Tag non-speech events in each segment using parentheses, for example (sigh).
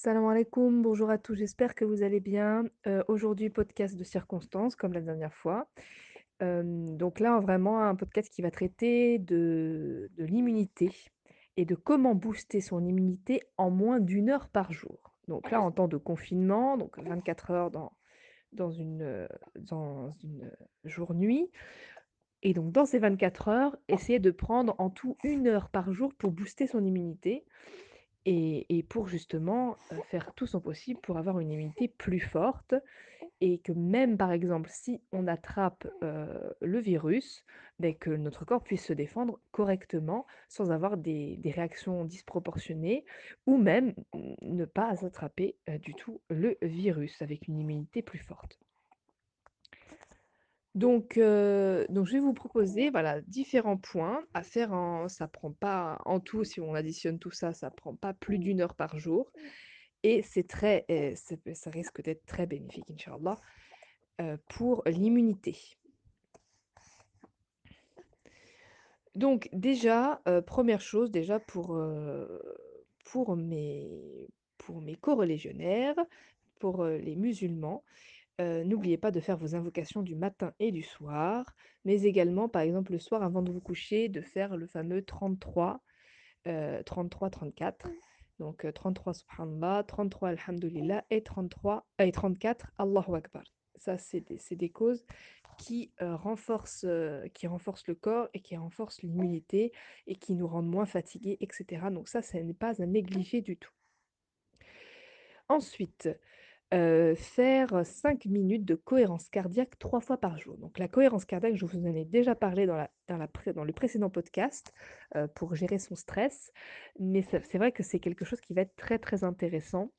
Salam alaikum, bonjour à tous, j'espère que vous allez bien. Heu, aujourd'hui, podcast de circonstances comme la dernière fois. Donc là, vraiment un podcast qui va traiter de l'immunité et de comment booster son immunité en moins d'une heure par jour. Donc là, en temps de confinement, donc 24 heures dans une, dans une, jour-nuit et donc dans ces 24 heures, essayer de prendre en tout une heure par jour pour booster son immunité et pour justement, faire tout son possible pour avoir une immunité plus forte et que même, par exemple, si on attrape, le virus, beh, que notre corps puisse se défendre correctement sans avoir des réactions disproportionnées ou même ne pas attraper, du tout le virus avec une immunité plus forte. Donc heu, donc je vais vous proposer, voilà, différents points à faire en ça prend pas en tout, si on additionne tout ça, ça prend pas plus d'une heure par jour et c'est très, ça peut ça risque d'être très bénéfique, inch'Allah, heu, pour l'immunité. Donc déjà, heu, 1 chose déjà pour, heu, pour mes pour mes coreligionnaires, pour, heu, les musulmans, heu, n'oubliez pas de faire vos invocations du matin et du soir, mais également, par exemple, le soir avant de vous coucher, de faire le fameux 33, heu, 33-34. Donc heu, 33 Subhanallah, 33 Alhamdoulilah et 33 et 34 Allahu Akbar. Ça, c'est des des causes qui, renforcent, qui renforcent le corps et qui renforcent l'immunité et qui nous rendent moins fatigués et cetera. Donc ça, ça n'est pas à négliger du tout. Ensuite, faire 5 minutes de cohérence cardiaque 3 fois par jour. Donc la cohérence cardiaque, je vous en ai déjà parlé dans la dans le précédent podcast, pour gérer son stress, mais c'est vrai que c'est quelque chose qui va être très, très intéressant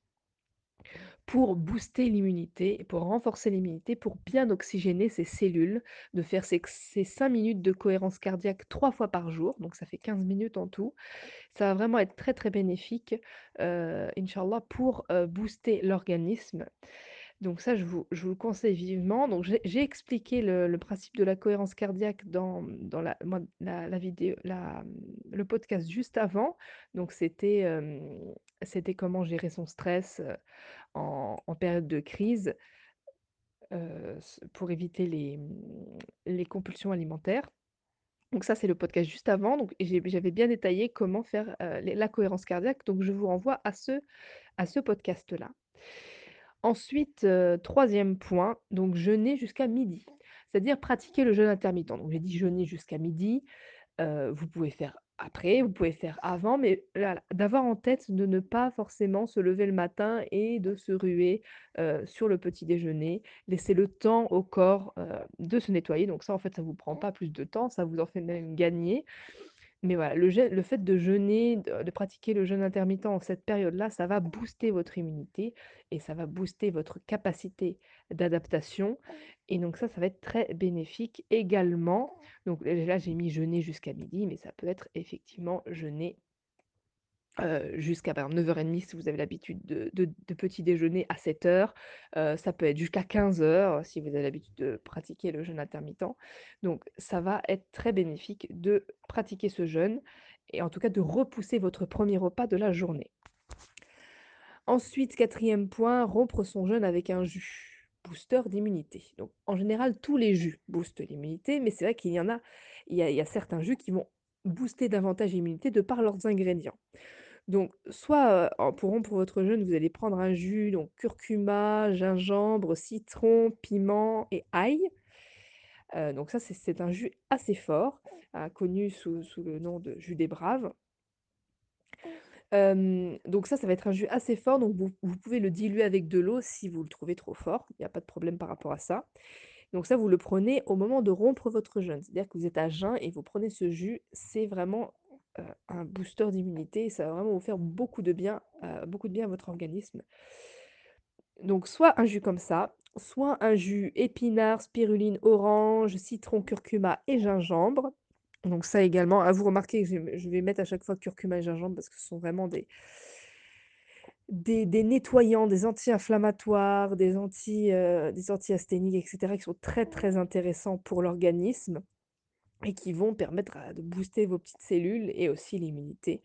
pour booster l'immunité, pour renforcer l'immunité, pour bien oxygéner ses cellules, de faire ces ces 5 minutes de cohérence cardiaque 3 fois par jour, donc ça fait 15 minutes en tout. Ça va vraiment être très, très bénéfique, heu, inch'Allah pour, heu, booster l'organisme. Donc ça, je vous le conseille vivement. Donc j'ai expliqué le principe de la cohérence cardiaque dans, la vidéo le podcast juste avant. Donc c'était, c'était comment gérer son stress, heu, en période de crise, heu, s pour éviter les, compulsions alimentaires. Donc ça, c'est le podcast juste avant, donc j'avais bien détaillé comment faire, la cohérence cardiaque, donc je vous renvoie à ce podcast-là. Ensuite, heu, 3 point, donc jeûner jusqu'à midi, C'est-à-dire pratiquer le jeûne intermittent. Donc j'ai dit jeûner jusqu'à midi. Heu, vous pouvez faire après, vous pouvez faire avant, mais d'avoir en tête de ne pas forcément se lever le matin et de se ruer, heu, sur le petit déjeuner. Laisser le temps au corps, de se nettoyer. Donc ça, en fait, ça vous prend pas plus de temps, ça vous en fait même gagner. Mais voilà, le fait de jeûner, de pratiquer le jeûne intermittent en cette période-là, ça va booster votre immunité et ça va booster votre capacité d'adaptation et donc ça, ça va être très bénéfique également. Donc là, j'ai mis jeûner jusqu'à midi, mais ça peut être effectivement jeûner, jusqu'à par exemple 9:30 si vous avez l'habitude de petit déjeuner à 7:00. Heu, ça peut être jusqu'à 15:00 si vous avez l'habitude de pratiquer le jeûne intermittent. Donc ça va être très bénéfique de pratiquer ce jeûne et en tout cas de repousser votre premier repas de la journée. Ensuite, quatrième point, rompre son jeûne avec un jus, booster d'immunité. Donc en général, tous les jus boostent l'immunité, mais c'est vrai qu'il y en a il y a certains jus qui vont booster davantage l'immunité de par leurs ingrédients. Donc soit, pour rompre votre jeûne, vous allez prendre un jus, donc curcuma, gingembre, citron, piment et ail. Donc ça, c'est un jus assez fort, hein, connu sous le nom de jus des braves. Donc ça, ça va être un jus assez fort, donc vous pouvez le diluer avec de l'eau si vous le trouvez trop fort, il y a pas de problème par rapport à ça. Donc ça, vous le prenez au moment de rompre votre jeûne, c'est-à-dire que vous êtes à jeun et vous prenez ce jus, c'est vraiment, un booster d'immunité ça va vraiment vous faire beaucoup de bien, beaucoup de bien à votre organisme. Donc soit un jus comme ça, soit un jus épinards, spiruline, orange, citron, curcuma et gingembre. Donc ça également, ah vous remarquez que je vais mettre à chaque fois curcuma et gingembre parce que ce sont vraiment des des nettoyants, des anti-inflammatoires, des anti, heu, des anti-asthéniques et cetera qui sont très, très intéressants pour l'organisme et qui vont permettre de booster vos petites cellules et aussi l'immunité,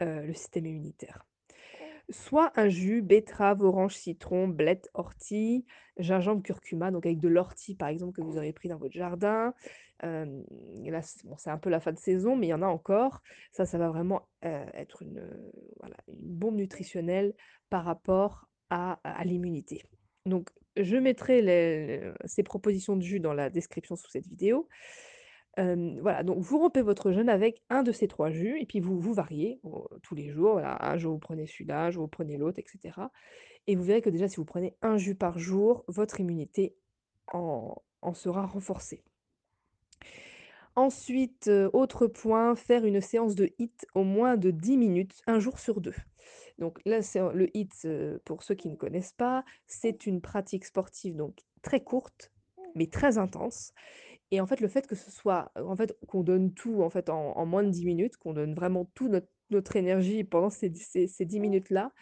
heu, le système immunitaire. Soit un jus betterave, orange, citron, blettes, ortie, gingembre, curcuma, donc avec de l'ortie par exemple que vous aurez pris dans votre jardin. Et là c'est un peu la fin de saison, mais il y en a encore. Ça, ça va vraiment, heu, être une, bombe nutritionnelle par rapport à l'immunité. Donc je mettrai ces propositions de jus dans la description sous cette vidéo. Voilà, donc vous rompez votre jeûne avec un de ces 3 jus et puis vous vous variez, tous les jours, voilà. Un jour vous prenez celui-là, un jour vous prenez l'autre et cetera et vous verrez que déjà si vous prenez un jus par jour, votre immunité en sera renforcée. Ensuite, autre point, faire une séance de HIIT au moins de 10 minutes, un jour sur 2. Donc là, le HIIT, heu, pour ceux qui ne connaissent pas, c'est une pratique sportive donc très courte, mais très intense et en fait, le fait que ce soit, en fait, qu'on donne tout en fait en moins de 10 minutes, qu'on donne vraiment tout notre énergie pendant ces ces ces 10 minutes-là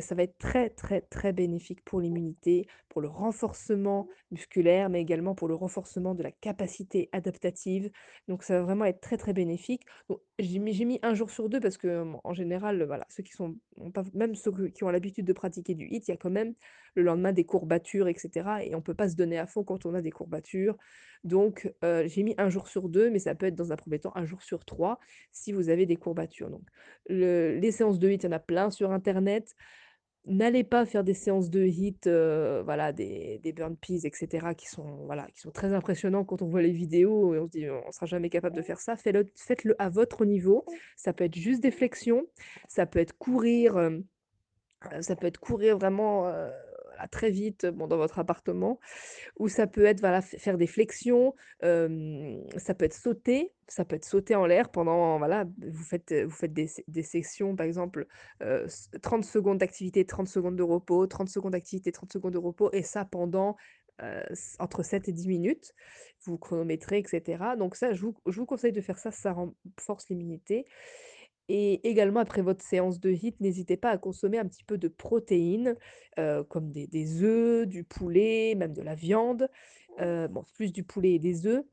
ça va être très, très, très bénéfique pour l'immunité, pour le renforcement musculaire, mais également pour le renforcement de la capacité adaptative. Donc ça va vraiment être très, très bénéfique. J'ai mis mis un jour sur 2 parce que, en général, voilà, ceux qui sont même ceux qui ont l'habitude de pratiquer du HIIT, il y a quand même le lendemain des courbatures et cetera et on peut pas se donner à fond quand on a des courbatures. Donc heu, j'ai mis un jour sur 2, mais ça peut être dans un 1er temps un jour sur 3 si vous avez des courbatures. Donc le les séances de HIIT, il y en a plein sur internet. N'allez pas faire des séances de HIIT, heu, voilà, des des burpees et cetera qui sont, voilà, qui sont très impressionnants quand on voit les vidéos et on se dit: «On sera jamais capable de faire ça». Faites-le à votre niveau. Ça peut être juste des flexions, ça peut être courir, heu, ça peut être courir vraiment, très vite, bon, dans votre appartement ou ça peut être, voilà, faire des flexions, ça peut être sauter, ça peut être sauter en l'air pendant, voilà, vous faites, vous faites des des sessions, par exemple, heu, s 30 secondes d'activité, 30 secondes de repos, 30 secondes d'activité, 30 secondes de repos et ça pendant, entre 7 et 10 minutes. Vous chronométrez et cetera. Donc ça, je vous je vous conseille de faire ça, ça renforce l'immunité et également après votre séance de HIIT, n'hésitez pas à consommer un petit peu de protéines, heu, comme des œufs, du poulet, même de la viande. Heu, bon, plus du poulet et des œufs,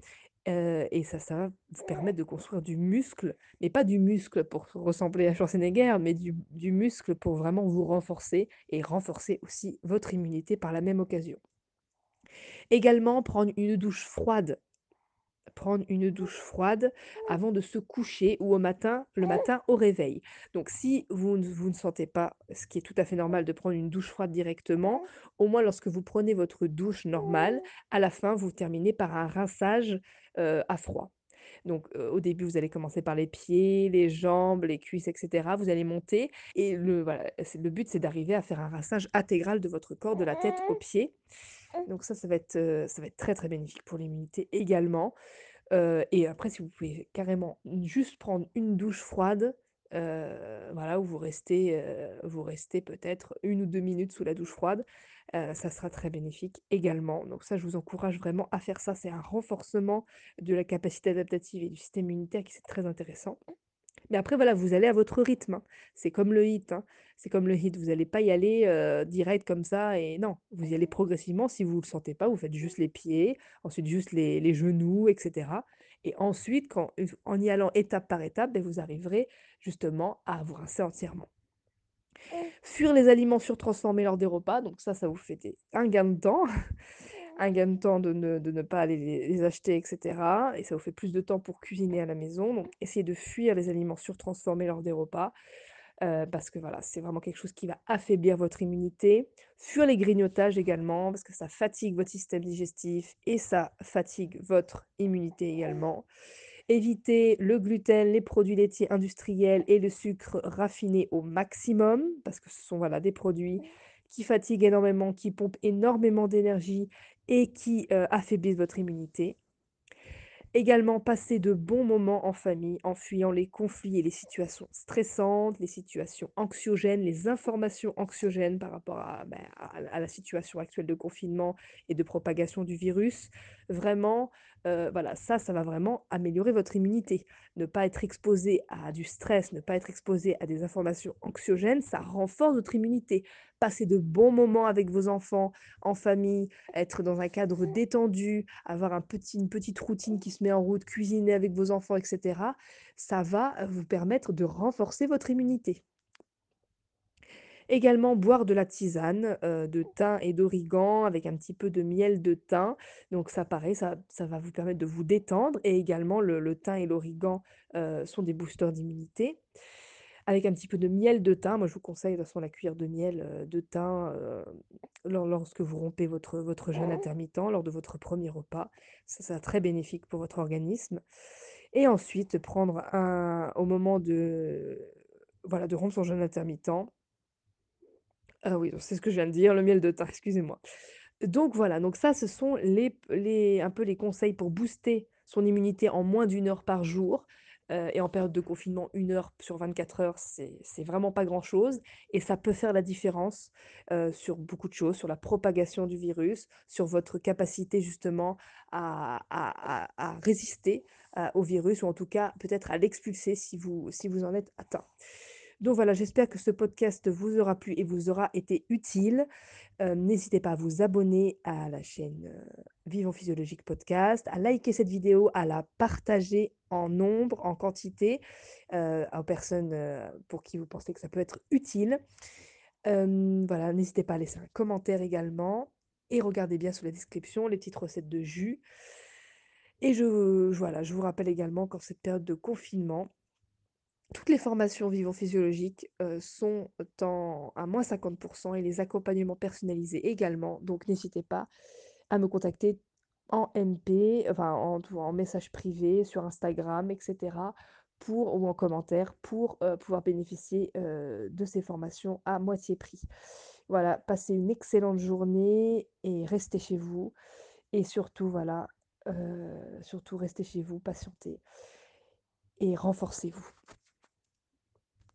heu et ça, ça va vous permettre de construire du muscle, mais pas du muscle pour ressembler à Schwarzenegger, mais du du muscle pour vraiment vous renforcer et renforcer aussi votre immunité par la même occasion. Également, prendre une douche froide. Prendre une douche froide avant de se coucher ou au matin le matin au réveil. Donc si vous ne vous ne sentez pas, ce qui est tout à fait normal de prendre une douche froide directement, au moins lorsque vous prenez votre douche normale, à la fin, vous terminez par un rinçage, heu, à froid. Donc, heu, au début, vous allez commencer par les pieds, les jambes, les cuisses et cetera. Vous allez monter et le voilà, le but, c'est d'arriver à faire un rinçage intégral de votre corps, de la tête aux pieds. Donc ça, ça va être, heu, ça va être très, très bénéfique pour l'immunité également. Et après si vous pouvez carrément juste prendre une douche froide, voilà, où vous restez, restez peut-être 1 ou 2 minutes sous la douche froide, ça sera très bénéfique également. Donc ça, je vous encourage vraiment à faire ça. C'est un renforcement de la capacité adaptative et du système immunitaire qui c'est très intéressant. Mais après voilà, vous allez à votre rythme, hein. C'est comme le HIIT, hein. C'est comme le HIIT, vous allez pas y aller, direct comme ça et non, vous y allez progressivement. Si vous le sentez pas, vous faites juste les pieds, ensuite juste les les genoux et cetera et ensuite quand en y allant étape par étape, beh, vous arriverez justement à vous rincer entièrement. Fuir les aliments surtransformés lors des repas, donc ça, ça vous fait des un gain de temps, un gain de temps de ne pas aller les acheter et cetera et ça vous fait plus de temps pour cuisiner à la maison. Donc essayez de fuir les aliments surtransformés lors des repas, heu, parce que voilà, c'est vraiment quelque chose qui va affaiblir votre immunité. Fuir les grignotages également parce que ça fatigue votre système digestif et ça fatigue votre immunité également. Évitez le gluten, les produits laitiers industriels et le sucre raffiné au maximum parce que ce sont, voilà, des produits qui fatiguent énormément, qui pompent énormément d'énergie et qui, heu, affaiblissent votre immunité. Également, passer de bons moments en famille en fuyant les conflits et les situations stressantes, les situations anxiogènes, les informations anxiogènes par rapport à, à la situation actuelle de confinement et de propagation du virus. Vraiment, heu, voilà, ça, ça va vraiment améliorer votre immunité. Ne pas être exposé à du stress, ne pas être exposé à des informations anxiogènes, ça renforce votre immunité. Passer de bons moments avec vos enfants, en famille, être dans un cadre détendu, avoir une petite routine qui se met en route, cuisiner avec vos enfants et cetera, ça va vous permettre de renforcer votre immunité. Également boire de la tisane, de thym et d'origan avec un petit peu de miel de thym. Donc ça pareil, ça ça va vous permettre de vous détendre et également le thym et l'origan, sont des boosters d'immunité. Avec un petit peu de miel de thym, moi je vous conseille de toute façon la cuillère de miel, de thym, lorsque vous rompez votre votre jeûne intermittent, lors de votre premier repas. Ça sera très bénéfique pour votre organisme et ensuite prendre un au moment de voilà, de rompre son jeûne intermittent ah oui, c'est ce que je viens de dire, le miel de thym, (laughs) excusez-moi. Donc voilà, donc ça, ce sont les les un peu les conseils pour booster son immunité en moins d'une heure par jour, heu et en période de confinement, une heure sur 24 heures, c'est c'est vraiment pas grand-chose et ça peut faire la différence, heu, sur beaucoup de choses, sur la propagation du virus, sur votre capacité justement à à à résister, heu, au virus ou en tout cas peut-être à l'expulser si vous si vous en êtes atteint. Donc voilà, j'espère que ce podcast vous aura plu et vous aura été utile. Heu, n'hésitez pas à vous abonner à la chaîne, heu, Vivons Physiologique Podcast, à liker cette vidéo, à la partager en nombre, en quantité, heu, aux personnes, pour qui vous pensez que ça peut être utile. Voilà, n'hésitez pas à laisser un commentaire également et regardez bien sous la description les petites recettes de jus et je voilà, je vous rappelle également qu'en cette période de confinement toutes les formations Vivons Physiologique, heu, sont à moins 50% et les accompagnements personnalisés également, donc n'hésitez pas à me contacter en MP, en message privé sur Instagram et cetera pour ou en commentaire pour, pouvoir bénéficier, de ces formations à moitié prix. Voilà, passez une excellente journée et restez chez vous et surtout voilà, surtout restez chez vous, patientez et renforcez-vous.